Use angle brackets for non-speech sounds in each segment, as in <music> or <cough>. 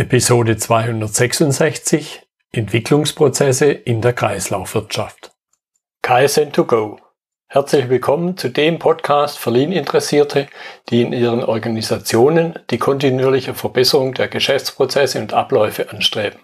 Episode 266 Entwicklungsprozesse in der Kreislaufwirtschaft. KSN2Go. Herzlich willkommen zu dem Podcast für Lean-Interessierte, die in ihren Organisationen die kontinuierliche Verbesserung der Geschäftsprozesse und Abläufe anstreben,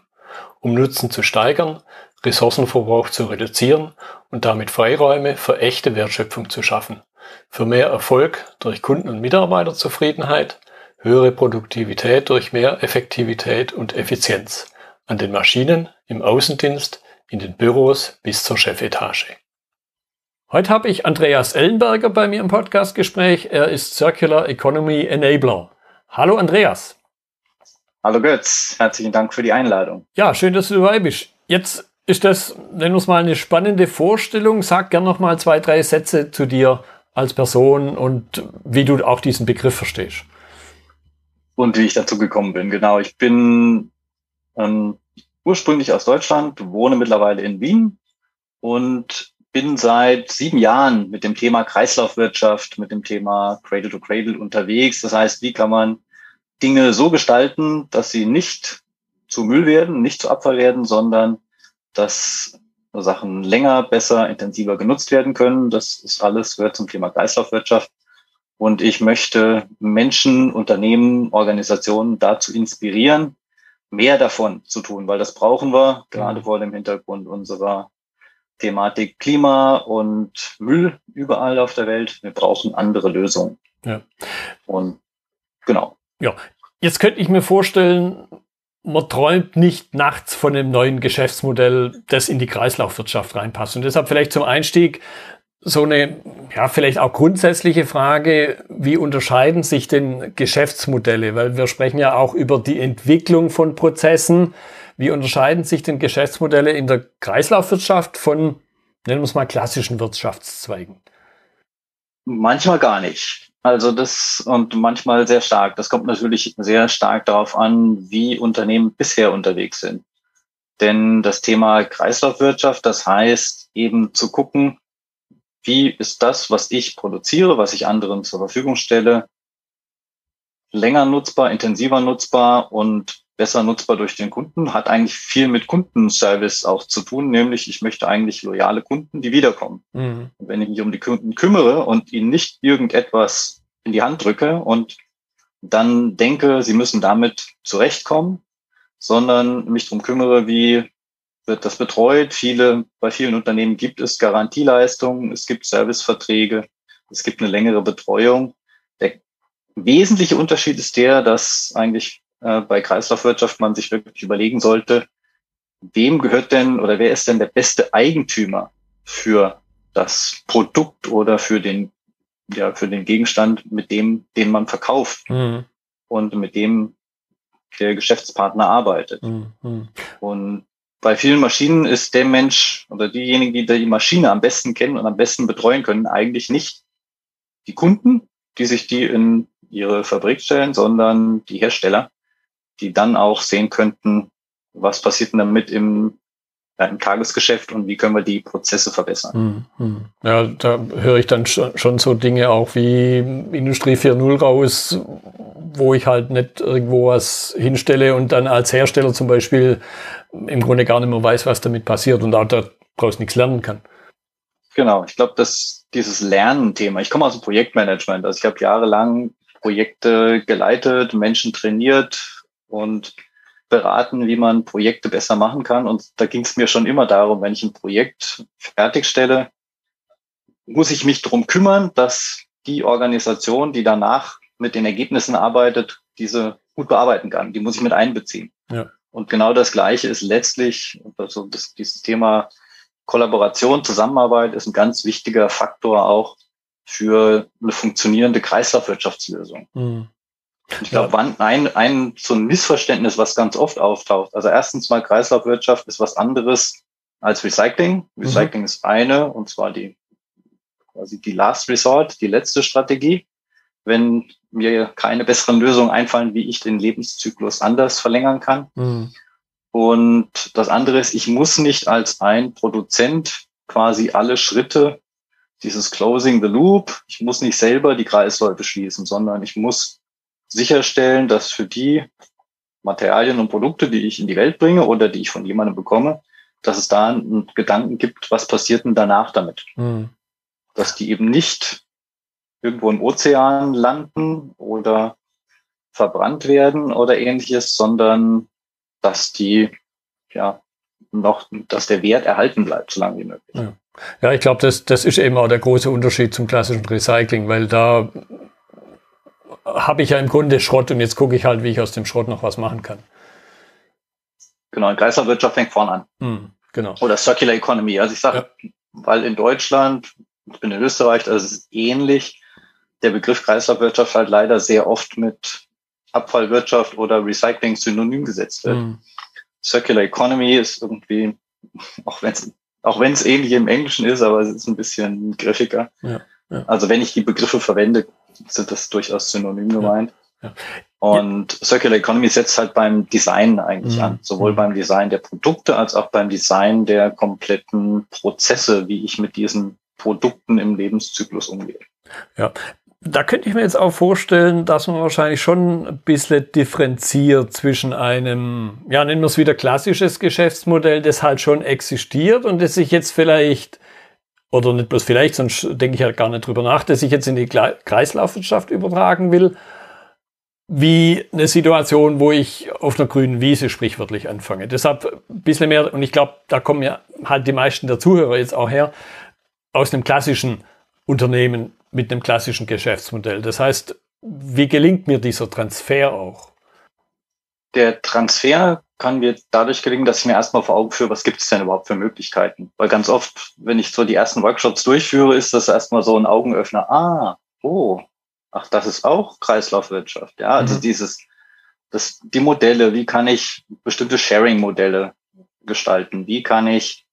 um Nutzen zu steigern, Ressourcenverbrauch zu reduzieren und damit Freiräume für echte Wertschöpfung zu schaffen, für mehr Erfolg durch Kunden- und Mitarbeiterzufriedenheit, höhere Produktivität durch mehr Effektivität und Effizienz an den Maschinen, im Außendienst, in den Büros bis zur Chefetage. Heute habe ich Andreas Ellenberger bei mir im Podcastgespräch. Er ist Circular Economy Enabler. Hallo Andreas. Hallo Götz, herzlichen Dank für die Einladung. Ja, schön, dass du dabei bist. Jetzt ist das, nennen wir es mal, eine spannende Vorstellung. Sag gern noch mal zwei, drei Sätze zu dir als Person und wie du auch diesen Begriff verstehst und wie ich dazu gekommen bin. Genau, ich bin ähm, ursprünglich aus Deutschland, wohne mittlerweile in Wien und bin seit sieben Jahren mit dem Thema Kreislaufwirtschaft, mit dem Thema Cradle to Cradle unterwegs. Das heißt, wie kann man Dinge so gestalten, dass sie nicht zu Müll werden, nicht zu Abfall werden, sondern dass Sachen länger, besser, intensiver genutzt werden können. Das ist alles, gehört zum Thema Kreislaufwirtschaft. Und ich möchte Menschen, Unternehmen, Organisationen dazu inspirieren, mehr davon zu tun, weil das brauchen wir, gerade vor dem Hintergrund unserer Thematik Klima und Müll überall auf der Welt. Wir brauchen andere Lösungen. Ja. Und genau. Ja, jetzt könnte ich mir vorstellen, man träumt nicht nachts von einem neuen Geschäftsmodell, das in die Kreislaufwirtschaft reinpasst. Und deshalb vielleicht zum Einstieg, so eine, ja, vielleicht auch grundsätzliche Frage, wie unterscheiden sich denn Geschäftsmodelle? Weil wir sprechen ja auch über die Entwicklung von Prozessen. Wie unterscheiden sich denn Geschäftsmodelle in der Kreislaufwirtschaft von, nennen wir es mal, klassischen Wirtschaftszweigen? Manchmal gar nicht. Also das und manchmal sehr stark. Das kommt natürlich sehr stark darauf an, wie Unternehmen bisher unterwegs sind. Denn das Thema Kreislaufwirtschaft, das heißt eben zu gucken, wie ist das, was ich produziere, was ich anderen zur Verfügung stelle, länger nutzbar, intensiver nutzbar und besser nutzbar durch den Kunden, hat eigentlich viel mit Kundenservice auch zu tun, nämlich ich möchte eigentlich loyale Kunden, die wiederkommen. Mhm. Und wenn ich mich um die Kunden kümmere und ihnen nicht irgendetwas in die Hand drücke und dann denke, sie müssen damit zurechtkommen, sondern mich darum kümmere, wie wird das betreut. Viele, bei vielen Unternehmen gibt es Garantieleistungen, es gibt Serviceverträge, es gibt eine längere Betreuung. Der wesentliche Unterschied ist der, dass eigentlich äh, bei Kreislaufwirtschaft man sich wirklich überlegen sollte, wem gehört denn oder wer ist denn der beste Eigentümer für das Produkt oder für den, ja, für den Gegenstand, mit dem, den man verkauft mhm. und mit dem der Geschäftspartner arbeitet. Mhm. Und bei vielen Maschinen ist der Mensch oder diejenigen, die die Maschine am besten kennen und am besten betreuen können, eigentlich nicht die Kunden, die sich die in ihre Fabrik stellen, sondern die Hersteller, die dann auch sehen könnten, was passiert denn damit im, im Tagesgeschäft und wie können wir die Prozesse verbessern. Hm, hm. Ja, da höre ich dann schon, schon so Dinge auch wie Industrie 4.0 raus, wo ich halt nicht irgendwo was hinstelle und dann als Hersteller zum Beispiel im Grunde gar nicht mehr weiß, was damit passiert und auch daraus nichts lernen kann. Genau, ich glaube, dass dieses Lernen-Thema, ich komme aus dem Projektmanagement, also ich habe jahrelang Projekte geleitet, Menschen trainiert und beraten, wie man Projekte besser machen kann. Und da ging es mir schon immer darum, wenn ich ein Projekt fertigstelle, muss ich mich darum kümmern, dass die Organisation, die danach mit den Ergebnissen arbeitet, diese gut bearbeiten kann. Die muss ich mit einbeziehen. Ja. Und genau das Gleiche ist letztlich, also das, dieses Thema Kollaboration, Zusammenarbeit ist ein ganz wichtiger Faktor auch für eine funktionierende Kreislaufwirtschaftslösung. Mhm. Ich glaube, ja. ein, ein so ein Missverständnis, was ganz oft auftaucht. Also erstens mal Kreislaufwirtschaft ist was anderes als Recycling. Mhm. Recycling mhm. ist eine, und zwar die quasi die Last Resort, die letzte Strategie. Wenn mir keine besseren Lösungen einfallen, wie ich den Lebenszyklus anders verlängern kann. Mhm. Und das andere ist, ich muss nicht als ein Produzent quasi alle Schritte dieses Closing the Loop, ich muss nicht selber die Kreisläufe schließen, sondern ich muss sicherstellen, dass für die Materialien und Produkte, die ich in die Welt bringe oder die ich von jemandem bekomme, dass es da einen Gedanken gibt, was passiert denn danach damit? Mhm. Dass die eben nicht irgendwo im Ozean landen oder verbrannt werden oder ähnliches, sondern dass die ja noch, dass der Wert erhalten bleibt, so lange wie möglich. Ja, ja ich glaube, das, das ist eben auch der große Unterschied zum klassischen Recycling, weil da habe ich ja im Grunde Schrott und jetzt gucke ich halt, wie ich aus dem Schrott noch was machen kann. Genau, Kreislaufwirtschaft fängt vorne an. Mhm, genau. Oder Circular Economy. Also ich sage, ja. weil in Deutschland, ich bin in Österreich, das ist ähnlich, der Begriff Kreislaufwirtschaft halt leider sehr oft mit Abfallwirtschaft oder Recycling synonym gesetzt wird. Mhm. Circular Economy ist irgendwie, <laughs> auch wenn es auch wenn es ähnlich im Englischen ist, aber es ist ein bisschen griffiger. Ja, ja. Also wenn ich die Begriffe verwende, sind das durchaus synonym gemeint. Ja, Und Circular Economy setzt halt beim Design eigentlich mhm. an, sowohl mhm. beim Design der Produkte als auch beim Design der kompletten Prozesse, wie ich mit diesen Produkten im Lebenszyklus umgehe. Ja, da könnte ich mir jetzt auch vorstellen, dass man wahrscheinlich schon ein bisschen differenziert zwischen einem, ja, nennen wir es wieder klassisches Geschäftsmodell, das halt schon existiert und das sich jetzt vielleicht, oder nicht bloß vielleicht, sonst denke ich halt gar nicht drüber nach, dass ich jetzt in die Kreislaufwirtschaft übertragen will, wie eine Situation, wo ich auf einer grünen Wiese sprichwörtlich anfange. Deshalb ein bisschen mehr, und ich glaube, da kommen ja halt die meisten der Zuhörer jetzt auch her, aus einem klassischen Unternehmen mit einem klassischen Geschäftsmodell. Das heißt, wie gelingt mir dieser Transfer auch? Der Transfer kann mir dadurch gelingen, dass ich mir erstmal vor Augen führe, was gibt es denn überhaupt für Möglichkeiten? Weil ganz oft, wenn ich so die ersten Workshops durchführe, ist das erstmal so ein Augenöffner. Ah, oh, ach, das ist auch Kreislaufwirtschaft. Ja, also mhm. dieses, das, die Modelle, wie kann ich bestimmte Sharing-Modelle gestalten? Wie kann ich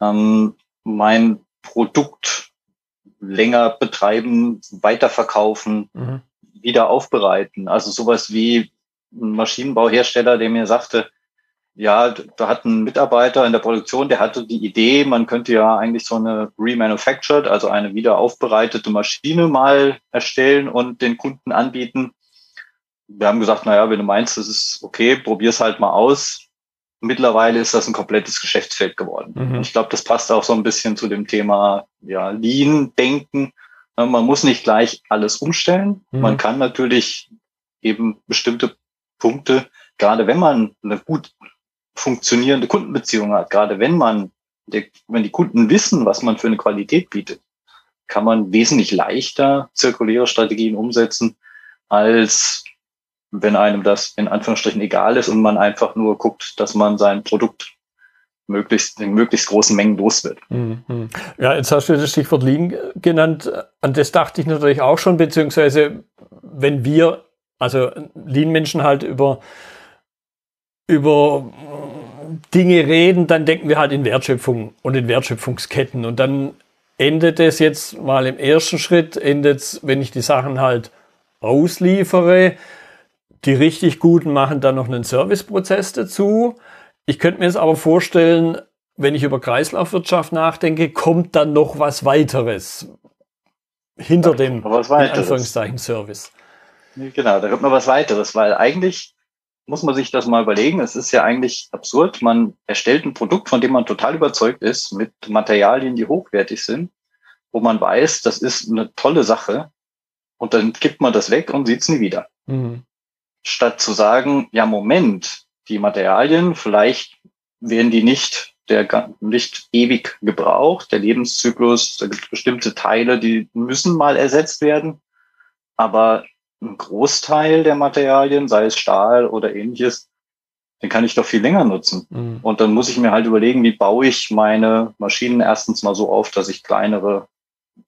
ähm, mein Produkt länger betreiben, weiterverkaufen, mhm. wieder aufbereiten. Also sowas wie ein Maschinenbauhersteller, der mir sagte, ja, da hat ein Mitarbeiter in der Produktion, der hatte die Idee, man könnte ja eigentlich so eine remanufactured, also eine wieder aufbereitete Maschine mal erstellen und den Kunden anbieten. Wir haben gesagt, na ja, wenn du meinst, das ist okay, probier's halt mal aus mittlerweile ist das ein komplettes Geschäftsfeld geworden. Mhm. Ich glaube, das passt auch so ein bisschen zu dem Thema ja, Lean-Denken. Man muss nicht gleich alles umstellen. Mhm. Man kann natürlich eben bestimmte Punkte, gerade wenn man eine gut funktionierende Kundenbeziehung hat, gerade wenn man, wenn die Kunden wissen, was man für eine Qualität bietet, kann man wesentlich leichter zirkuläre Strategien umsetzen, als wenn einem das in Anführungsstrichen egal ist und man einfach nur guckt, dass man sein Produkt möglichst in möglichst großen Mengen los wird. Mhm. Ja, jetzt hast du das Stichwort Lean genannt. An das dachte ich natürlich auch schon, beziehungsweise wenn wir, also Lean-Menschen halt über, über Dinge reden, dann denken wir halt in Wertschöpfung und in Wertschöpfungsketten. Und dann endet es jetzt mal im ersten Schritt, endet wenn ich die Sachen halt ausliefere, die richtig guten machen dann noch einen Serviceprozess dazu. Ich könnte mir jetzt aber vorstellen, wenn ich über Kreislaufwirtschaft nachdenke, kommt dann noch was weiteres hinter dem was weiteres. Anführungszeichen Service. Genau, da kommt noch was weiteres, weil eigentlich muss man sich das mal überlegen. Es ist ja eigentlich absurd. Man erstellt ein Produkt, von dem man total überzeugt ist, mit Materialien, die hochwertig sind, wo man weiß, das ist eine tolle Sache. Und dann gibt man das weg und sieht es nie wieder. Mhm statt zu sagen, ja, Moment, die Materialien, vielleicht werden die nicht der nicht ewig gebraucht, der Lebenszyklus, da gibt es bestimmte Teile, die müssen mal ersetzt werden, aber ein Großteil der Materialien, sei es Stahl oder ähnliches, den kann ich doch viel länger nutzen. Mhm. Und dann muss ich mir halt überlegen, wie baue ich meine Maschinen erstens mal so auf, dass ich kleinere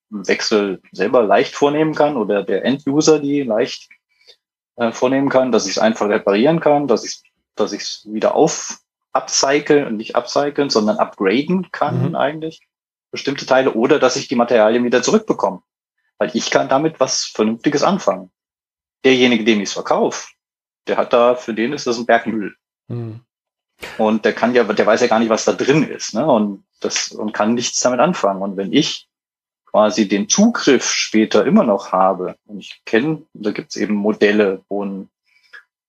Wechsel selber leicht vornehmen kann oder der End-User die leicht äh, vornehmen kann, dass ich es einfach reparieren kann, dass ich dass ich es wieder auf upcycle, nicht upcyclen, sondern upgraden kann mhm. eigentlich bestimmte Teile oder dass ich die Materialien wieder zurückbekomme. Weil ich kann damit was Vernünftiges anfangen. Derjenige, dem ich es verkaufe, der hat da, für den ist das ein Bergmüll. Mhm. Und der kann ja, der weiß ja gar nicht, was da drin ist, ne? Und das und kann nichts damit anfangen. Und wenn ich quasi den Zugriff später immer noch habe. Und ich kenne, da gibt es eben Modelle, wo ein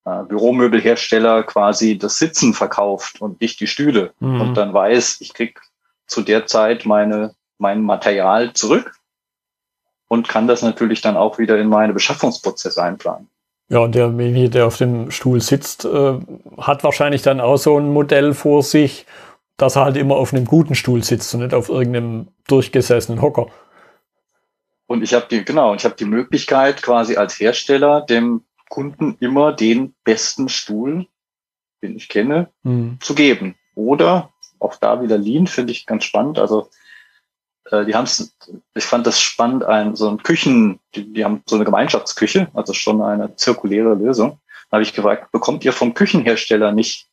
äh, Büromöbelhersteller quasi das Sitzen verkauft und nicht die Stühle mhm. und dann weiß, ich krieg zu der Zeit meine, mein Material zurück und kann das natürlich dann auch wieder in meine Beschaffungsprozesse einplanen. Ja, und derjenige, der auf dem Stuhl sitzt, äh, hat wahrscheinlich dann auch so ein Modell vor sich, dass er halt immer auf einem guten Stuhl sitzt und nicht auf irgendeinem durchgesessenen Hocker. Und ich habe die, genau, ich habe die Möglichkeit, quasi als Hersteller dem Kunden immer den besten Stuhl, den ich kenne, mhm. zu geben. Oder auch da wieder Lean, finde ich ganz spannend. Also äh, die haben ich fand das spannend, ein, so ein Küchen, die, die haben so eine Gemeinschaftsküche, also schon eine zirkuläre Lösung. Da habe ich gefragt, bekommt ihr vom Küchenhersteller nicht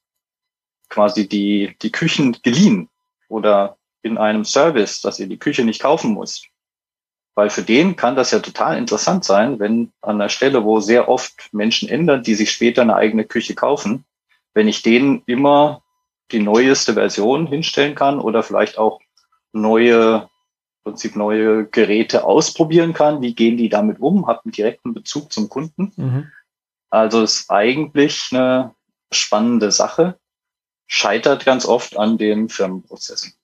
quasi die, die Küchen geliehen oder in einem Service, dass ihr die Küche nicht kaufen müsst? Weil für den kann das ja total interessant sein, wenn an der Stelle, wo sehr oft Menschen ändern, die sich später eine eigene Küche kaufen, wenn ich denen immer die neueste Version hinstellen kann oder vielleicht auch neue, Prinzip neue Geräte ausprobieren kann. Wie gehen die damit um? Hat einen direkten Bezug zum Kunden. Mhm. Also ist eigentlich eine spannende Sache. Scheitert ganz oft an den Firmenprozessen.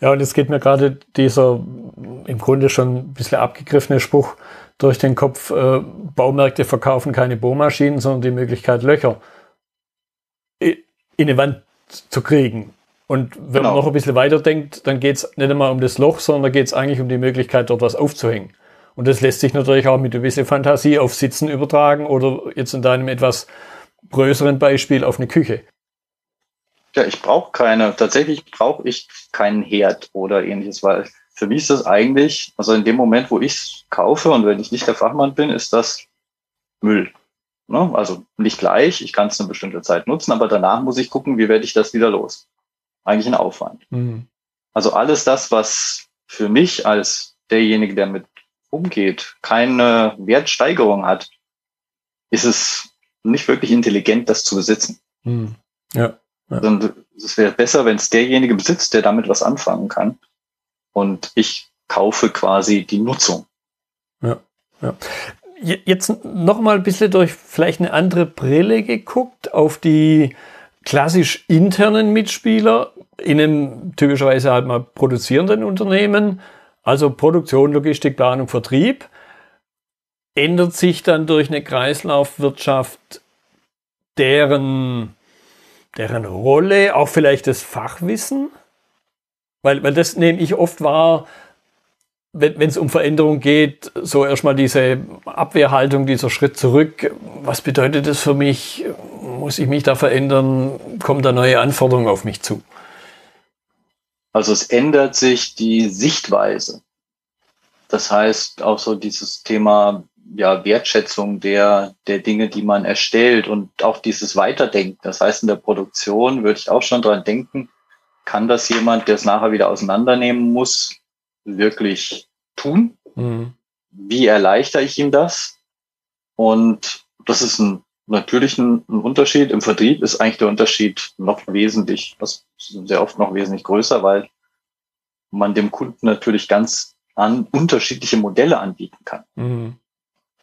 Ja, und es geht mir gerade dieser im Grunde schon ein bisschen abgegriffene Spruch durch den Kopf, äh, Baumärkte verkaufen keine Bohrmaschinen, sondern die Möglichkeit, Löcher in eine Wand zu kriegen. Und wenn genau. man noch ein bisschen weiter denkt, dann geht es nicht einmal um das Loch, sondern da geht es eigentlich um die Möglichkeit, dort was aufzuhängen. Und das lässt sich natürlich auch mit ein bisschen Fantasie auf Sitzen übertragen oder jetzt in deinem etwas größeren Beispiel auf eine Küche. Ja, ich brauche keine, tatsächlich brauche ich keinen Herd oder ähnliches, weil für mich ist das eigentlich, also in dem Moment, wo ich es kaufe und wenn ich nicht der Fachmann bin, ist das Müll. Ne? Also nicht gleich, ich kann es eine bestimmte Zeit nutzen, aber danach muss ich gucken, wie werde ich das wieder los. Eigentlich ein Aufwand. Mhm. Also alles das, was für mich als derjenige, der mit umgeht, keine Wertsteigerung hat, ist es nicht wirklich intelligent, das zu besitzen. Mhm. Ja. Ja. es wäre besser, wenn es derjenige besitzt, der damit was anfangen kann. Und ich kaufe quasi die Nutzung. Ja, ja. Jetzt noch mal ein bisschen durch vielleicht eine andere Brille geguckt auf die klassisch internen Mitspieler in einem typischerweise halt mal produzierenden Unternehmen. Also Produktion, Logistik, Planung, Vertrieb. Ändert sich dann durch eine Kreislaufwirtschaft deren deren Rolle, auch vielleicht das Fachwissen? Weil, weil das nehme ich oft wahr, wenn es um Veränderung geht, so erstmal diese Abwehrhaltung, dieser Schritt zurück. Was bedeutet das für mich? Muss ich mich da verändern? Kommen da neue Anforderungen auf mich zu? Also es ändert sich die Sichtweise. Das heißt auch so dieses Thema ja, Wertschätzung der, der Dinge, die man erstellt und auch dieses Weiterdenken. Das heißt, in der Produktion würde ich auch schon dran denken, kann das jemand, der es nachher wieder auseinandernehmen muss, wirklich tun? Mhm. Wie erleichter ich ihm das? Und das ist ein, natürlich ein, ein, Unterschied. Im Vertrieb ist eigentlich der Unterschied noch wesentlich, was sehr oft noch wesentlich größer, weil man dem Kunden natürlich ganz an unterschiedliche Modelle anbieten kann. Mhm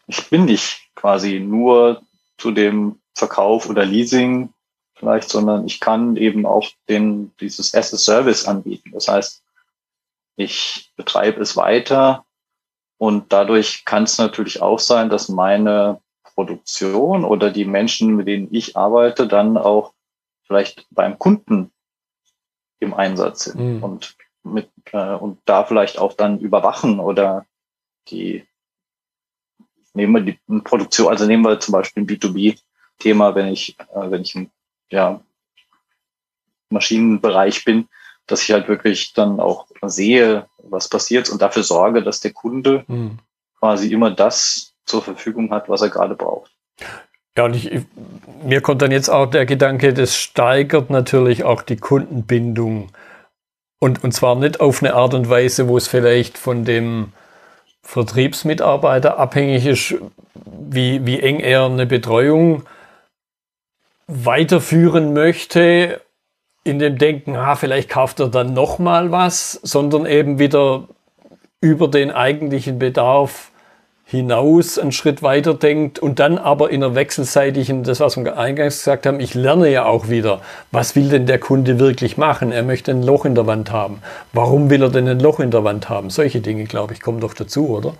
ich bin nicht quasi nur zu dem Verkauf oder Leasing vielleicht, sondern ich kann eben auch den, dieses as a Service anbieten. Das heißt, ich betreibe es weiter und dadurch kann es natürlich auch sein, dass meine Produktion oder die Menschen, mit denen ich arbeite, dann auch vielleicht beim Kunden im Einsatz sind mhm. und mit äh, und da vielleicht auch dann überwachen oder die nehmen wir die Produktion, also nehmen wir zum Beispiel ein B2B-Thema, wenn ich, äh, wenn ich im ja, Maschinenbereich bin, dass ich halt wirklich dann auch sehe, was passiert und dafür sorge, dass der Kunde mhm. quasi immer das zur Verfügung hat, was er gerade braucht. Ja, und ich, mir kommt dann jetzt auch der Gedanke, das steigert natürlich auch die Kundenbindung. Und, und zwar nicht auf eine Art und Weise, wo es vielleicht von dem Vertriebsmitarbeiter abhängig ist, wie, wie eng er eine Betreuung weiterführen möchte, in dem Denken, ah, vielleicht kauft er dann nochmal was, sondern eben wieder über den eigentlichen Bedarf hinaus einen Schritt weiter denkt und dann aber in einer wechselseitigen, das was wir eingangs gesagt haben, ich lerne ja auch wieder, was will denn der Kunde wirklich machen? Er möchte ein Loch in der Wand haben. Warum will er denn ein Loch in der Wand haben? Solche Dinge, glaube ich, kommen doch dazu, oder?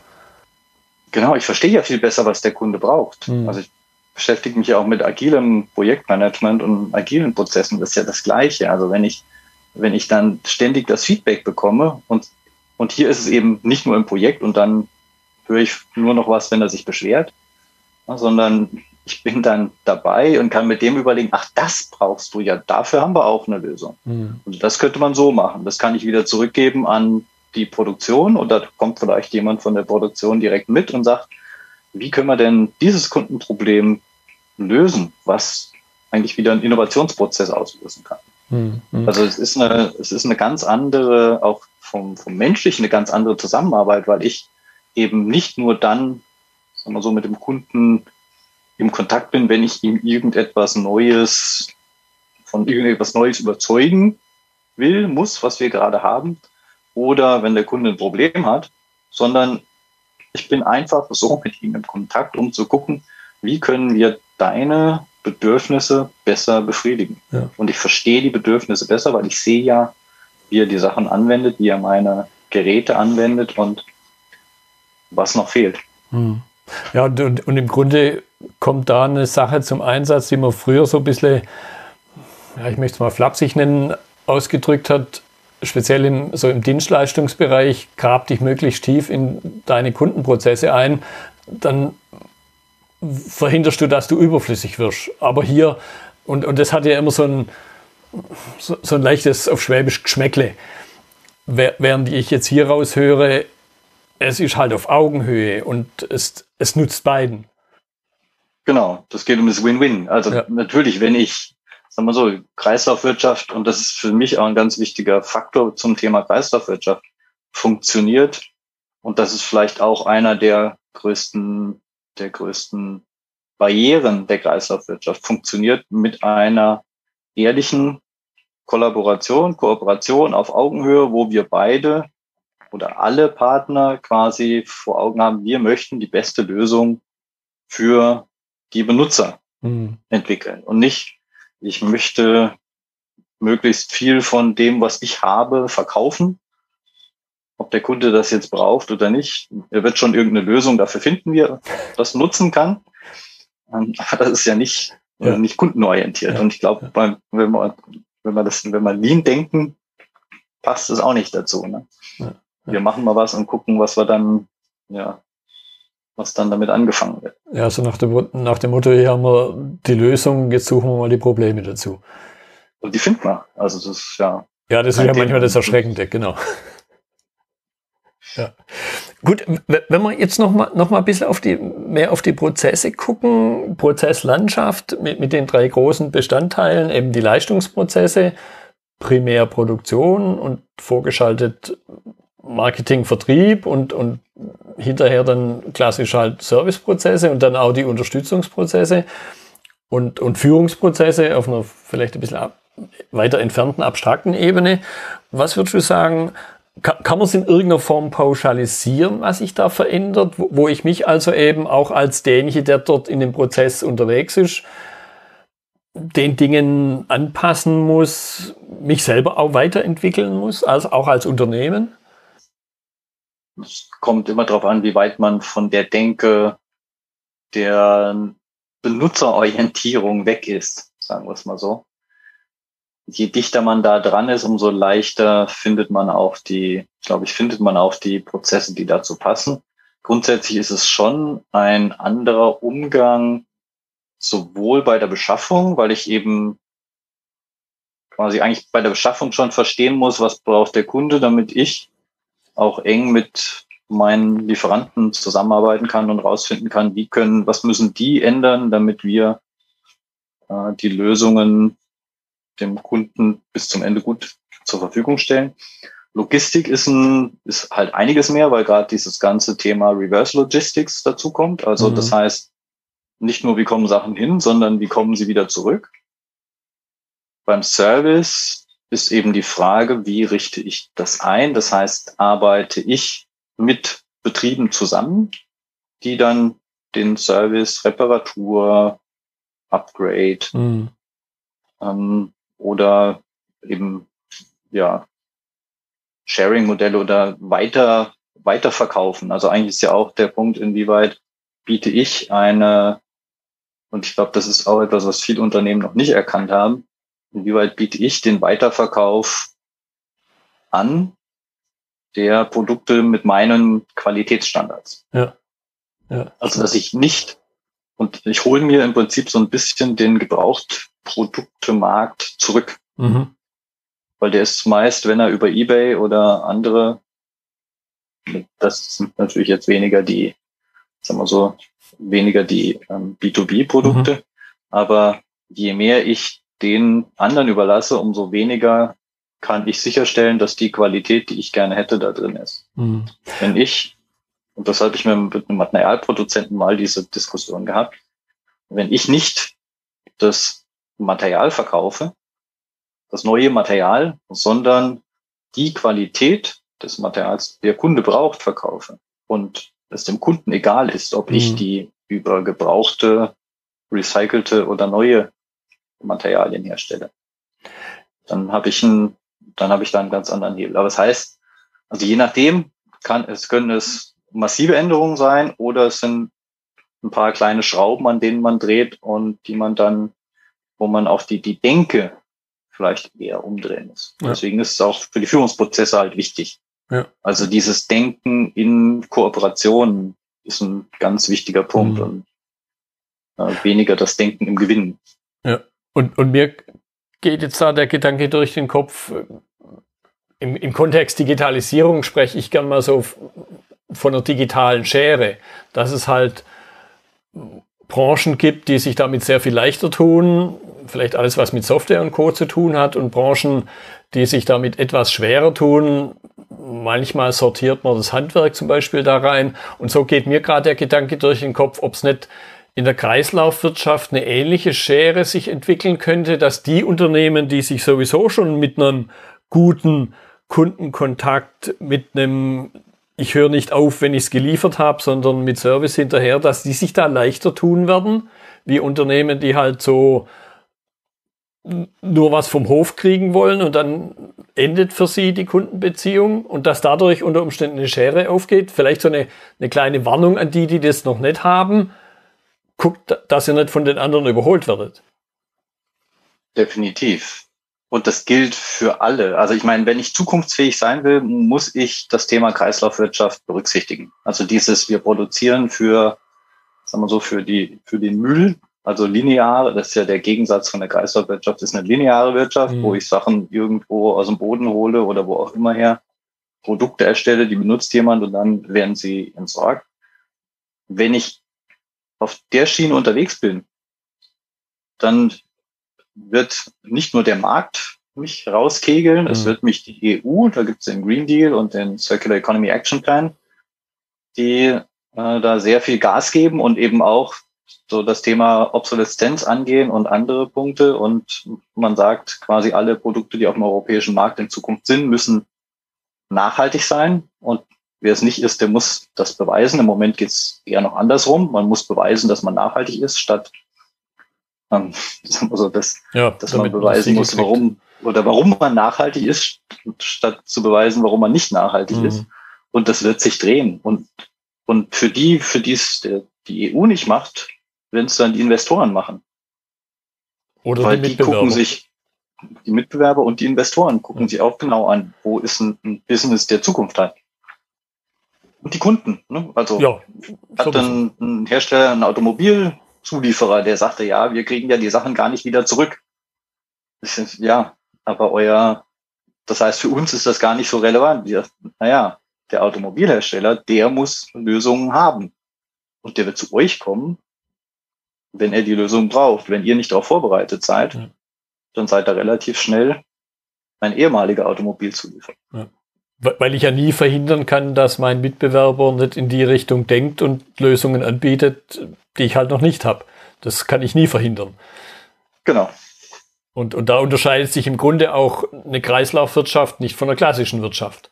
Genau, ich verstehe ja viel besser, was der Kunde braucht. Mhm. Also ich beschäftige mich ja auch mit agilem Projektmanagement und agilen Prozessen. Das ist ja das Gleiche. Also wenn ich, wenn ich dann ständig das Feedback bekomme und, und hier ist es eben nicht nur im Projekt und dann höre ich nur noch was, wenn er sich beschwert, sondern ich bin dann dabei und kann mit dem überlegen, ach, das brauchst du ja, dafür haben wir auch eine Lösung. Mhm. Und das könnte man so machen. Das kann ich wieder zurückgeben an die Produktion und da kommt vielleicht jemand von der Produktion direkt mit und sagt, wie können wir denn dieses Kundenproblem lösen, was eigentlich wieder einen Innovationsprozess auslösen kann. Mhm. Also es ist eine, es ist eine ganz andere, auch vom, vom menschlichen eine ganz andere Zusammenarbeit, weil ich eben nicht nur dann, sagen wir so, mit dem Kunden im Kontakt bin, wenn ich ihm irgendetwas Neues, von irgendetwas Neues überzeugen will, muss, was wir gerade haben, oder wenn der Kunde ein Problem hat, sondern ich bin einfach so mit ihm in Kontakt, um zu gucken, wie können wir deine Bedürfnisse besser befriedigen. Ja. Und ich verstehe die Bedürfnisse besser, weil ich sehe ja, wie er die Sachen anwendet, wie er meine Geräte anwendet und was noch fehlt. Hm. Ja, und, und, im Grunde kommt da eine Sache zum Einsatz, die man früher so ein bisschen, ja, ich möchte es mal flapsig nennen, ausgedrückt hat, speziell im, so im Dienstleistungsbereich, grab dich möglichst tief in deine Kundenprozesse ein, dann verhinderst du, dass du überflüssig wirst. Aber hier, und, und das hat ja immer so ein, so, so ein leichtes auf Schwäbisch Geschmäckle. Während ich jetzt hier raushöre, es ist halt auf Augenhöhe und es, es nutzt beiden. Genau, das geht um das Win-Win. Also ja. natürlich, wenn ich, sagen wir so, Kreislaufwirtschaft, und das ist für mich auch ein ganz wichtiger Faktor zum Thema Kreislaufwirtschaft, funktioniert, und das ist vielleicht auch einer der größten, der größten Barrieren der Kreislaufwirtschaft, funktioniert mit einer ehrlichen Kollaboration, Kooperation auf Augenhöhe, wo wir beide oder alle Partner quasi vor Augen haben, wir möchten die beste Lösung für die Benutzer mhm. entwickeln und nicht, ich möchte möglichst viel von dem, was ich habe, verkaufen. Ob der Kunde das jetzt braucht oder nicht, er wird schon irgendeine Lösung dafür finden, wie er <laughs> das nutzen kann. Ähm, aber das ist ja nicht, ja. nicht kundenorientiert. Ja. Und ich glaube, wenn man, wenn man das, wenn man Lean denken, passt es auch nicht dazu. Ne? Wir machen mal was und gucken, was wir dann, ja, was dann damit angefangen wird. Ja, also nach dem, nach dem Motto, hier haben wir die Lösung, jetzt suchen wir mal die Probleme dazu. Und die finden wir. Also das ist ja. Ja, das ist ja manchmal das Erschreckende, genau. Ja. Gut, wenn wir jetzt noch mal, noch mal ein bisschen auf die, mehr auf die Prozesse gucken, Prozesslandschaft mit, mit den drei großen Bestandteilen, eben die Leistungsprozesse, Primärproduktion und vorgeschaltet Marketing, Vertrieb und, und hinterher dann klassisch halt Serviceprozesse und dann auch die Unterstützungsprozesse und, und Führungsprozesse auf einer vielleicht ein bisschen ab, weiter entfernten, abstrakten Ebene. Was würdest du sagen, kann, kann man es in irgendeiner Form pauschalisieren, was sich da verändert, wo, wo ich mich also eben auch als derjenige, der dort in dem Prozess unterwegs ist, den Dingen anpassen muss, mich selber auch weiterentwickeln muss, also auch als Unternehmen? Es kommt immer darauf an, wie weit man von der Denke der Benutzerorientierung weg ist, sagen wir es mal so. Je dichter man da dran ist, umso leichter findet man auch die, glaube ich, findet man auch die Prozesse, die dazu passen. Grundsätzlich ist es schon ein anderer Umgang, sowohl bei der Beschaffung, weil ich eben quasi eigentlich bei der Beschaffung schon verstehen muss, was braucht der Kunde, damit ich auch eng mit meinen Lieferanten zusammenarbeiten kann und rausfinden kann, wie können, was müssen die ändern, damit wir äh, die Lösungen dem Kunden bis zum Ende gut zur Verfügung stellen. Logistik ist ein, ist halt einiges mehr, weil gerade dieses ganze Thema Reverse Logistics dazu kommt. Also mhm. das heißt, nicht nur wie kommen Sachen hin, sondern wie kommen sie wieder zurück. Beim Service ist eben die Frage, wie richte ich das ein? Das heißt, arbeite ich mit Betrieben zusammen die dann den Service, Reparatur, Upgrade mhm. ähm, oder eben ja Sharing-Modelle oder weiter weiterverkaufen. Also eigentlich ist ja auch der Punkt, inwieweit biete ich eine, und ich glaube, das ist auch etwas, was viele Unternehmen noch nicht erkannt haben, inwieweit biete ich den Weiterverkauf an der Produkte mit meinen Qualitätsstandards. Ja. ja. Also dass ich nicht und ich hole mir im Prinzip so ein bisschen den Gebrauchtproduktemarkt zurück. Mhm. Weil der ist meist, wenn er über Ebay oder andere, das sind natürlich jetzt weniger die, sagen wir so, weniger die ähm, B2B-Produkte, mhm. aber je mehr ich den anderen überlasse, umso weniger kann ich sicherstellen, dass die Qualität, die ich gerne hätte, da drin ist. Mhm. Wenn ich, und das habe ich mit einem Materialproduzenten mal diese Diskussion gehabt, wenn ich nicht das Material verkaufe, das neue Material, sondern die Qualität des Materials, der Kunde braucht, verkaufe und es dem Kunden egal ist, ob mhm. ich die über gebrauchte, recycelte oder neue Materialien herstelle, dann habe ich ein, dann habe ich da einen ganz anderen Hebel. Aber das heißt, also je nachdem kann es können es massive Änderungen sein oder es sind ein paar kleine Schrauben, an denen man dreht und die man dann, wo man auch die, die Denke vielleicht eher umdrehen muss. Ja. Deswegen ist es auch für die Führungsprozesse halt wichtig. Ja. Also dieses Denken in Kooperation ist ein ganz wichtiger Punkt mhm. und äh, weniger das Denken im Gewinn. Ja, und, und mir geht jetzt da der Gedanke durch den Kopf, äh, im, im Kontext Digitalisierung spreche ich gern mal so von einer digitalen Schere, dass es halt Branchen gibt, die sich damit sehr viel leichter tun, vielleicht alles, was mit Software und Co. zu tun hat, und Branchen, die sich damit etwas schwerer tun. Manchmal sortiert man das Handwerk zum Beispiel da rein. Und so geht mir gerade der Gedanke durch den Kopf, ob es nicht in der Kreislaufwirtschaft eine ähnliche Schere sich entwickeln könnte, dass die Unternehmen, die sich sowieso schon mit einem guten Kundenkontakt, mit einem ich höre nicht auf, wenn ich es geliefert habe, sondern mit Service hinterher, dass die sich da leichter tun werden, wie Unternehmen, die halt so nur was vom Hof kriegen wollen und dann endet für sie die Kundenbeziehung und dass dadurch unter Umständen eine Schere aufgeht. Vielleicht so eine, eine kleine Warnung an die, die das noch nicht haben. Guckt, dass ihr nicht von den anderen überholt werdet. Definitiv. Und das gilt für alle. Also ich meine, wenn ich zukunftsfähig sein will, muss ich das Thema Kreislaufwirtschaft berücksichtigen. Also dieses, wir produzieren für, sagen wir so, für die, für den Müll, also lineare, das ist ja der Gegensatz von der Kreislaufwirtschaft, ist eine lineare Wirtschaft, mhm. wo ich Sachen irgendwo aus dem Boden hole oder wo auch immer her, Produkte erstelle, die benutzt jemand und dann werden sie entsorgt. Wenn ich auf der Schiene unterwegs bin, dann wird nicht nur der Markt mich rauskegeln, mhm. es wird mich die EU, da gibt es den Green Deal und den Circular Economy Action Plan, die äh, da sehr viel Gas geben und eben auch so das Thema Obsoleszenz angehen und andere Punkte. Und man sagt, quasi alle Produkte, die auf dem europäischen Markt in Zukunft sind, müssen nachhaltig sein. Und wer es nicht ist, der muss das beweisen. Im Moment geht es eher noch andersrum. Man muss beweisen, dass man nachhaltig ist, statt ähm, <laughs> also das, ja, dass man beweisen muss, kriegt. warum oder warum man nachhaltig ist, statt zu beweisen, warum man nicht nachhaltig mhm. ist. Und das wird sich drehen. Und, und für die, für die es die EU nicht macht, werden es dann die Investoren machen. Oder Weil die, die gucken sich, die Mitbewerber und die Investoren gucken ja. sich auch genau an, wo ist ein, ein Business der Zukunft hat. Und die Kunden. Ne? Also ja, hat dann ein Hersteller ein Automobil Zulieferer, der sagte, ja, wir kriegen ja die Sachen gar nicht wieder zurück. Ja, aber euer, das heißt, für uns ist das gar nicht so relevant. Wir, naja, der Automobilhersteller, der muss Lösungen haben. Und der wird zu euch kommen, wenn er die Lösung braucht. Wenn ihr nicht darauf vorbereitet seid, ja. dann seid ihr relativ schnell ein ehemaliger Automobilzulieferer. Ja. Weil ich ja nie verhindern kann, dass mein Mitbewerber nicht in die Richtung denkt und Lösungen anbietet, die ich halt noch nicht habe. Das kann ich nie verhindern. Genau. Und, und da unterscheidet sich im Grunde auch eine Kreislaufwirtschaft nicht von der klassischen Wirtschaft.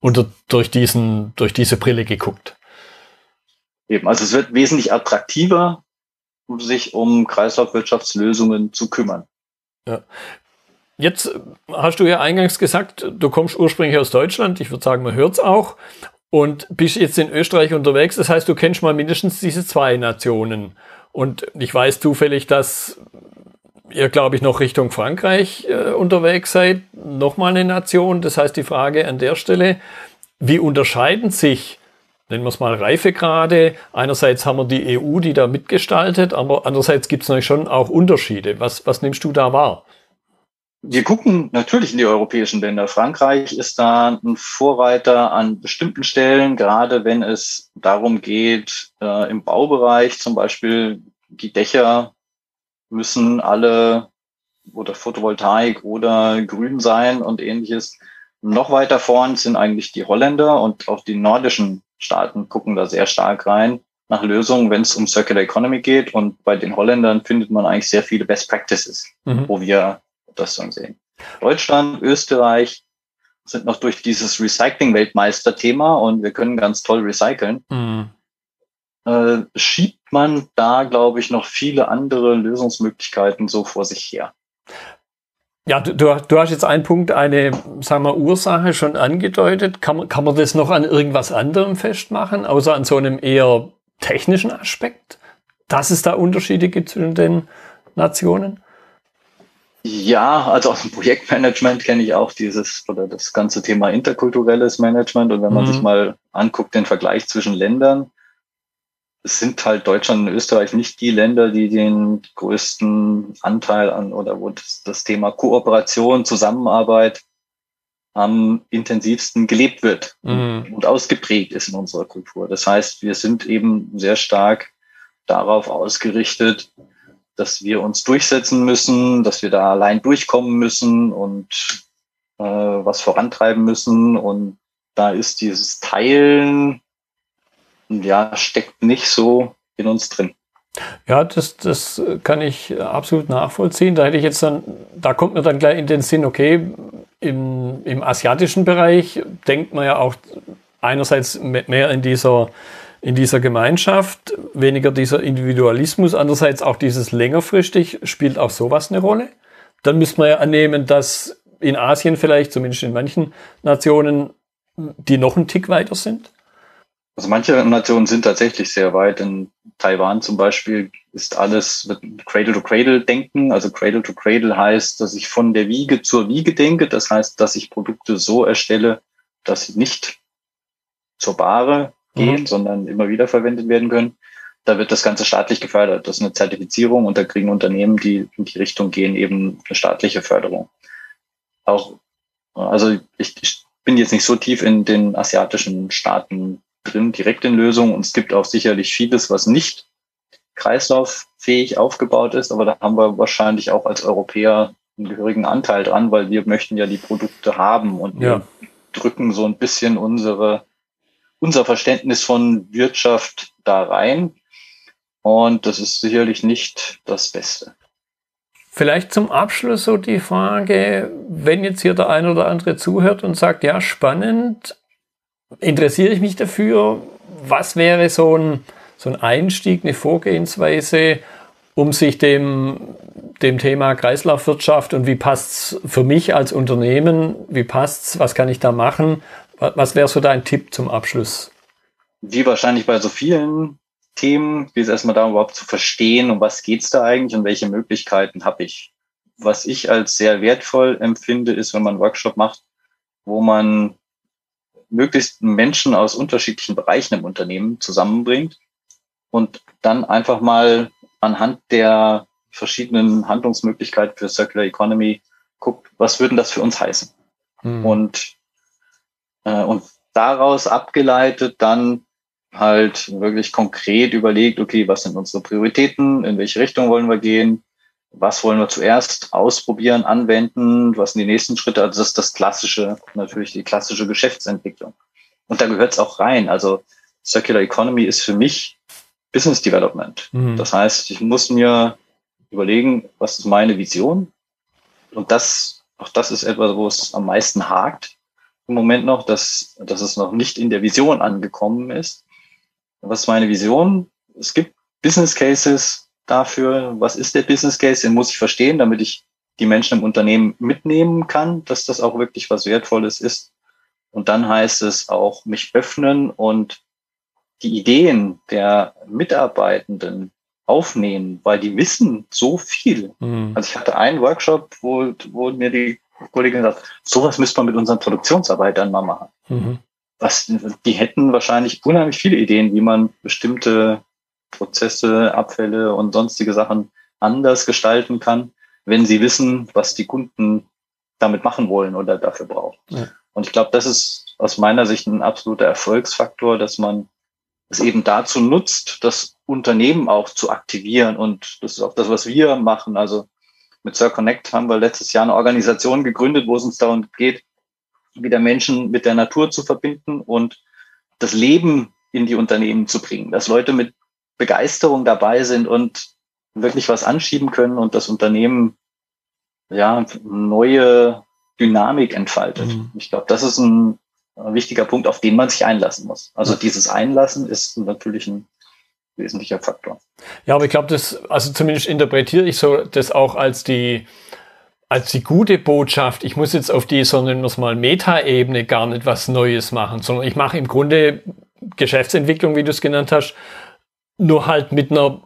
Und durch, diesen, durch diese Brille geguckt. eben, also es wird wesentlich attraktiver, sich um Kreislaufwirtschaftslösungen zu kümmern. Ja. Jetzt hast du ja eingangs gesagt, du kommst ursprünglich aus Deutschland. Ich würde sagen, man hört es auch. Und bist jetzt in Österreich unterwegs. Das heißt, du kennst mal mindestens diese zwei Nationen. Und ich weiß zufällig, dass ihr, glaube ich, noch Richtung Frankreich äh, unterwegs seid. Nochmal eine Nation. Das heißt, die Frage an der Stelle, wie unterscheiden sich, nennen wir es mal Reifegrade? Einerseits haben wir die EU, die da mitgestaltet, aber andererseits gibt es natürlich schon auch Unterschiede. Was, was nimmst du da wahr? Wir gucken natürlich in die europäischen Länder. Frankreich ist da ein Vorreiter an bestimmten Stellen, gerade wenn es darum geht, äh, im Baubereich zum Beispiel die Dächer müssen alle oder Photovoltaik oder grün sein und ähnliches. Noch weiter vorn sind eigentlich die Holländer und auch die nordischen Staaten gucken da sehr stark rein nach Lösungen, wenn es um Circular Economy geht. Und bei den Holländern findet man eigentlich sehr viele Best Practices, mhm. wo wir das dann sehen. Deutschland, Österreich sind noch durch dieses Recycling-Weltmeister-Thema und wir können ganz toll recyceln. Mhm. Äh, schiebt man da, glaube ich, noch viele andere Lösungsmöglichkeiten so vor sich her. Ja, du, du hast jetzt einen Punkt, eine, sagen wir, Ursache schon angedeutet. Kann man, kann man das noch an irgendwas anderem festmachen, außer an so einem eher technischen Aspekt, dass es da Unterschiede gibt zwischen den Nationen? Ja, also aus dem Projektmanagement kenne ich auch dieses oder das ganze Thema interkulturelles Management. Und wenn man mhm. sich mal anguckt, den Vergleich zwischen Ländern, es sind halt Deutschland und Österreich nicht die Länder, die den größten Anteil an oder wo das, das Thema Kooperation, Zusammenarbeit am intensivsten gelebt wird mhm. und ausgeprägt ist in unserer Kultur. Das heißt, wir sind eben sehr stark darauf ausgerichtet, dass wir uns durchsetzen müssen, dass wir da allein durchkommen müssen und äh, was vorantreiben müssen. Und da ist dieses Teilen ja, steckt nicht so in uns drin. Ja, das, das kann ich absolut nachvollziehen. Da hätte ich jetzt dann, da kommt mir dann gleich in den Sinn, okay, im, im asiatischen Bereich denkt man ja auch einerseits mehr in dieser, in dieser Gemeinschaft, weniger dieser Individualismus, andererseits auch dieses längerfristig, spielt auch sowas eine Rolle. Dann müsste man ja annehmen, dass in Asien vielleicht, zumindest in manchen Nationen, die noch einen Tick weiter sind. Also manche Nationen sind tatsächlich sehr weit. In Taiwan zum Beispiel ist alles mit Cradle-to-Cradle-Denken. Also Cradle-to-Cradle heißt, dass ich von der Wiege zur Wiege denke. Das heißt, dass ich Produkte so erstelle, dass sie nicht zur Bahre gehen, mhm. sondern immer wieder verwendet werden können. Da wird das Ganze staatlich gefördert. Das ist eine Zertifizierung und da kriegen Unternehmen, die in die Richtung gehen, eben eine staatliche Förderung. Auch, also ich, ich bin jetzt nicht so tief in den asiatischen Staaten drin, direkt in Lösungen. Und es gibt auch sicherlich vieles, was nicht kreislauffähig aufgebaut ist. Aber da haben wir wahrscheinlich auch als Europäer einen gehörigen Anteil dran, weil wir möchten ja die Produkte haben und ja. drücken so ein bisschen unsere, unser Verständnis von Wirtschaft da rein. Und das ist sicherlich nicht das Beste. Vielleicht zum Abschluss so die Frage, wenn jetzt hier der ein oder andere zuhört und sagt, ja, spannend, interessiere ich mich dafür, was wäre so ein, so ein Einstieg, eine Vorgehensweise, um sich dem, dem Thema Kreislaufwirtschaft und wie passt es für mich als Unternehmen, wie passt es, was kann ich da machen? Was wäre so dein Tipp zum Abschluss? Wie wahrscheinlich bei so vielen Themen, geht es erstmal darum, überhaupt zu verstehen, um was geht es da eigentlich und welche Möglichkeiten habe ich. Was ich als sehr wertvoll empfinde, ist, wenn man einen Workshop macht, wo man möglichst Menschen aus unterschiedlichen Bereichen im Unternehmen zusammenbringt und dann einfach mal anhand der verschiedenen Handlungsmöglichkeiten für Circular Economy guckt, was würden das für uns heißen? Hm. Und, äh, und daraus abgeleitet dann halt wirklich konkret überlegt, okay, was sind unsere Prioritäten, in welche Richtung wollen wir gehen, was wollen wir zuerst ausprobieren, anwenden, was sind die nächsten Schritte. Also das ist das klassische, natürlich die klassische Geschäftsentwicklung. Und da gehört es auch rein. Also Circular Economy ist für mich Business Development. Mhm. Das heißt, ich muss mir überlegen, was ist meine Vision? Und das, auch das ist etwas, wo es am meisten hakt im Moment noch, dass, dass es noch nicht in der Vision angekommen ist. Was ist meine Vision? Es gibt Business Cases dafür. Was ist der Business Case? Den muss ich verstehen, damit ich die Menschen im Unternehmen mitnehmen kann, dass das auch wirklich was Wertvolles ist. Und dann heißt es auch mich öffnen und die Ideen der Mitarbeitenden aufnehmen, weil die wissen so viel. Mhm. Also ich hatte einen Workshop, wo, wo mir die Kollegin sagt, sowas müsste man mit unseren Produktionsarbeitern mal machen. Mhm. Was, die hätten wahrscheinlich unheimlich viele Ideen, wie man bestimmte Prozesse, Abfälle und sonstige Sachen anders gestalten kann, wenn sie wissen, was die Kunden damit machen wollen oder dafür brauchen. Ja. Und ich glaube, das ist aus meiner Sicht ein absoluter Erfolgsfaktor, dass man es eben dazu nutzt, das Unternehmen auch zu aktivieren. Und das ist auch das, was wir machen. Also mit Sir Connect haben wir letztes Jahr eine Organisation gegründet, wo es uns darum geht, wieder Menschen mit der Natur zu verbinden und das Leben in die Unternehmen zu bringen, dass Leute mit Begeisterung dabei sind und wirklich was anschieben können und das Unternehmen ja neue Dynamik entfaltet. Mhm. Ich glaube, das ist ein wichtiger Punkt, auf den man sich einlassen muss. Also dieses Einlassen ist natürlich ein wesentlicher Faktor. Ja, aber ich glaube, das, also zumindest interpretiere ich so das auch als die, als die gute Botschaft. Ich muss jetzt auf dieser, nennen wir es mal, Meta-Ebene gar nicht was Neues machen, sondern ich mache im Grunde Geschäftsentwicklung, wie du es genannt hast, nur halt mit einer,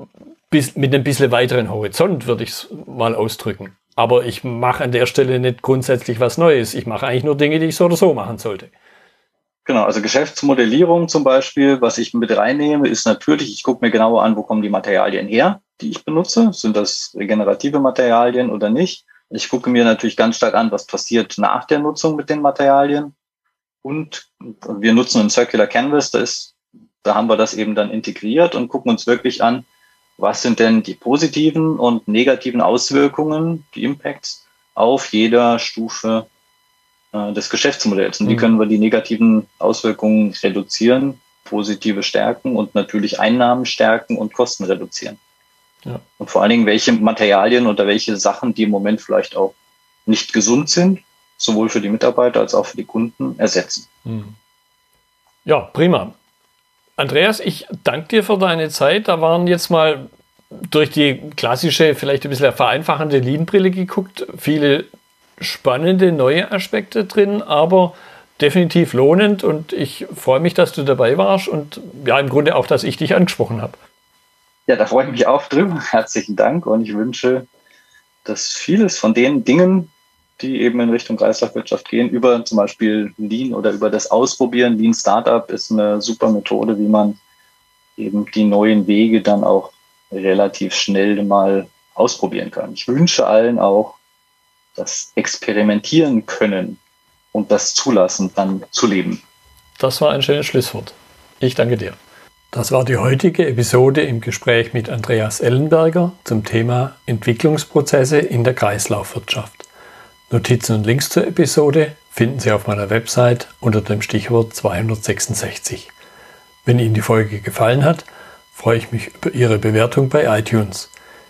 mit einem bisschen weiteren Horizont, würde ich es mal ausdrücken. Aber ich mache an der Stelle nicht grundsätzlich was Neues. Ich mache eigentlich nur Dinge, die ich so oder so machen sollte. Genau, also Geschäftsmodellierung zum Beispiel, was ich mit reinnehme, ist natürlich, ich gucke mir genauer an, wo kommen die Materialien her, die ich benutze. Sind das regenerative Materialien oder nicht? Ich gucke mir natürlich ganz stark an, was passiert nach der Nutzung mit den Materialien. Und wir nutzen ein Circular Canvas, da, ist, da haben wir das eben dann integriert und gucken uns wirklich an, was sind denn die positiven und negativen Auswirkungen, die Impacts auf jeder Stufe äh, des Geschäftsmodells. Und wie mhm. können wir die negativen Auswirkungen reduzieren, positive stärken und natürlich Einnahmen stärken und Kosten reduzieren. Ja. Und vor allen Dingen, welche Materialien oder welche Sachen, die im Moment vielleicht auch nicht gesund sind, sowohl für die Mitarbeiter als auch für die Kunden ersetzen. Mhm. Ja, prima. Andreas, ich danke dir für deine Zeit. Da waren jetzt mal durch die klassische, vielleicht ein bisschen vereinfachende Lean-Brille geguckt, viele spannende neue Aspekte drin, aber definitiv lohnend und ich freue mich, dass du dabei warst und ja, im Grunde auch, dass ich dich angesprochen habe. Ja, da freue ich mich auch drüber. <laughs> Herzlichen Dank und ich wünsche, dass vieles von den Dingen, die eben in Richtung Kreislaufwirtschaft gehen, über zum Beispiel Lean oder über das Ausprobieren. Lean Startup ist eine super Methode, wie man eben die neuen Wege dann auch relativ schnell mal ausprobieren kann. Ich wünsche allen auch das Experimentieren können und das Zulassen dann zu leben. Das war ein schönes Schlusswort. Ich danke dir. Das war die heutige Episode im Gespräch mit Andreas Ellenberger zum Thema Entwicklungsprozesse in der Kreislaufwirtschaft. Notizen und Links zur Episode finden Sie auf meiner Website unter dem Stichwort 266. Wenn Ihnen die Folge gefallen hat, freue ich mich über Ihre Bewertung bei iTunes.